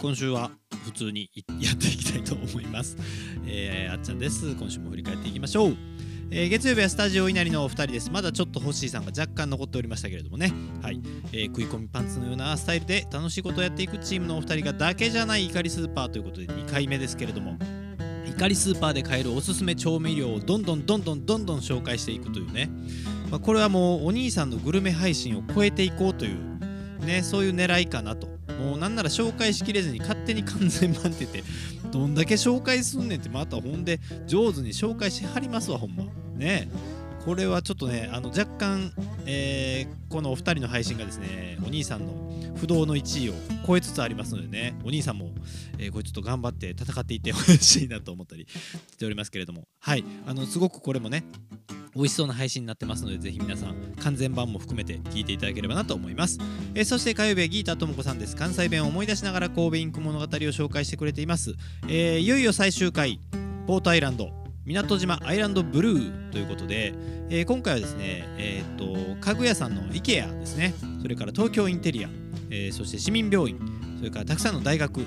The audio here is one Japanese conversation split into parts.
今週は普通にやっていきたいと思います、えー、あっちゃんです。今週も振り返っていきましょう、えー月曜日はスタジオ稲荷のお二人です。まだちょっと星さんが若干残っておりましたけれどもね。はい、えー食い込みパンツのようなスタイルで楽しいことをやっていくチームのお二人がだけじゃない怒りスーパーということで2回目ですけれども。怒りスーパーで買えるおすすめ調味料をどんどんどんどんどんどん紹介していくというね、まあ、これはもうお兄さんのグルメ配信を超えていこうというねそういう狙いかなと。もうなんなら紹介しきれずに勝手に完全版って言ってどんだけ紹介すんねんってまたほんで上手に紹介しはりますわほんま。ね。これはちょっとねあの若干、えーこのお二人の配信がですねお兄さんの不動の1位を超えつつありますのでねお兄さんも、えーこれちょっと頑張って戦っていってほしいなと思ったりしておりますけれども。はい。あのすごくこれもね美味しそうな配信になってますのでぜひ皆さん完全版も含めて聞いていただければなと思います、えーそして火曜日はギータともこさんです。関西弁を思い出しながら神戸インク物語を紹介してくれています、えーいよいよ最終回ポートアイランド港島アイランドブルーということで、えー今回はですねえーっと家具屋さんの IKEA ですね。それから東京インテリア、えーそして市民病院それからたくさんの大学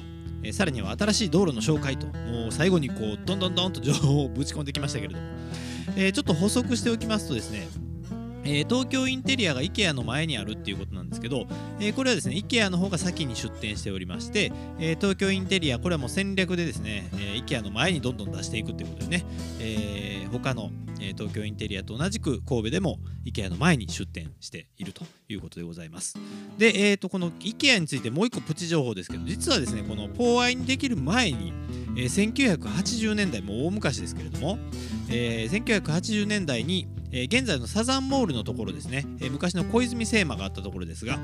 えーさらには新しい道路の紹介ともう最後にこうどんどんどんと情報をぶち込んできましたけれども、えーちょっと補足しておきますとですねえー東京インテリアが IKEA の前にあるっていうことなんですけど、えーこれはですね IKEA の方が先に出店しておりまして、えー東京インテリアこれはもう戦略でですね、え IKEA の前にどんどん出していくっていうことでね、え他の、え東京インテリアと同じく神戸でも IKEA の前に出店しているということでございます。で、えー、とこの IKEA についてもう一個プチ情報ですけど実はですねこのポーアイにできる前に、えー1980年代もう大昔ですけれども、えー1980年代に、えー現在のサザンモールのところですね、えー昔の小泉製麻があったところですが、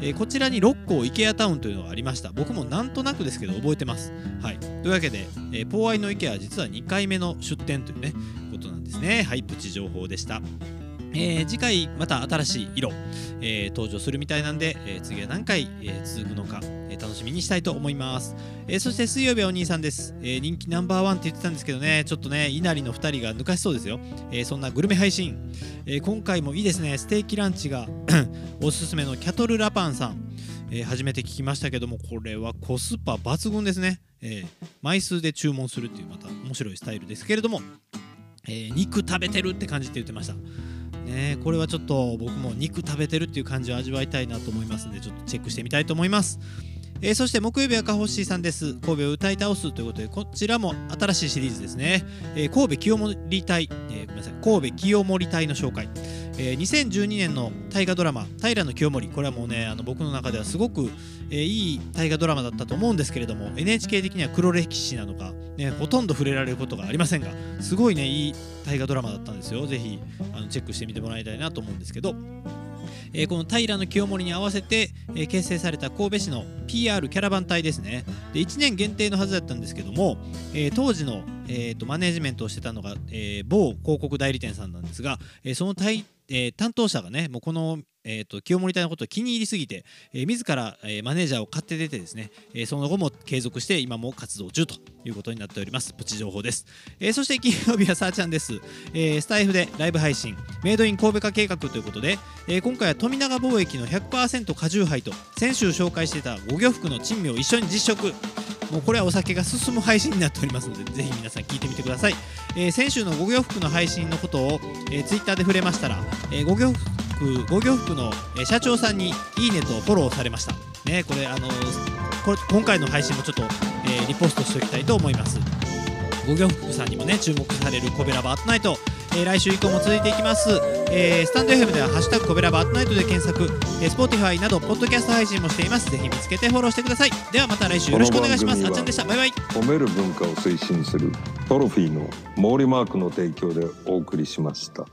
えーこちらに6校 IKEA タウンというのがありました。僕もなんとなくですけど覚えてます。はい。というわけで、えーポーアイの IKEA は実は2回目の出店というねことなんですね。はいプチ情報でした。えー次回また新しい色、えー登場するみたいなんで、えー次は何回、え続くのか、え楽しみにしたいと思います、えそして水曜日お兄さんです、え人気ナンバーワンって言ってたんですけどねちょっとね稲荷の2人が抜かしそうですよ、えそんなグルメ配信、え今回もいいですね。ステーキランチが おすすめのキャトルラパンさん、え初めて聞きましたけどもこれはコスパ抜群ですね、え枚数で注文するっていうまた面白いスタイルですけれども、え肉食べてるって感じって言ってました。ね、これはちょっと僕も肉食べてるっていう感じを味わいたいなと思いますのでちょっとチェックしてみたいと思います、えーそして木曜日はカホッシーさんです。神戸を歌い倒すということでこちらも新しいシリーズですね、えー神戸清盛隊、えーごめんなさい。神戸清盛隊の紹介。えー2012年の大河ドラマ「平清盛」これはもうねあの僕の中ではすごく、えーいい大河ドラマだったと思うんですけれども NHK 的には黒歴史なのか、ね、ほとんど触れられることがありませんがすごいねいい大河ドラマだったんですよ。ぜひあのチェックしてみてもらいたいなと思うんですけど、えーこの平清盛に合わせて、えー結成された神戸市の PR キャラバン隊ですね。で1年限定のはずだったんですけども、えー当時の、えーとマネージメントをしてたのが、え某広告代理店さんなんですが、えその隊え担当者がねもうこの、えー、と清盛隊のことを気に入りすぎて、えー自ら、えーマネージャーを買って出てですね、えーその後も継続して今も活動中ということになっております。プチ情報です、えーそして金曜日はさあちゃんです、えースタイフでライブ配信メイドイン神戸化計画ということで、えー今回は富永貿易の100%果汁杯と先週紹介していた五魚福の珍味を一緒に実食。もうこれはお酒が進む配信になっておりますのでぜひ皆さん聞いてみてください、えー先週の五魚福の配信のことを、えー、ツイッターで触れましたら、えー、五魚福五魚福の、えー社長さんにいいねとフォローされました。ねこれあのーこれ今回の配信もちょっと、えーリポストしておきたいと思います。五魚福さんにもね注目されるコベラバートナイト、えー来週以降も続いていきます、えースタンド FM では「ハッシュタグコベラバートナイト」で検索、えー、Spotify などポッドキャスト配信もしています。ぜひ見つけてフォローしてください。ではまた来週よろしくお願いします。あっちゃんでした。バイバイ。褒める文化を推進するトロフィーの毛利マークの提供でお送りしました。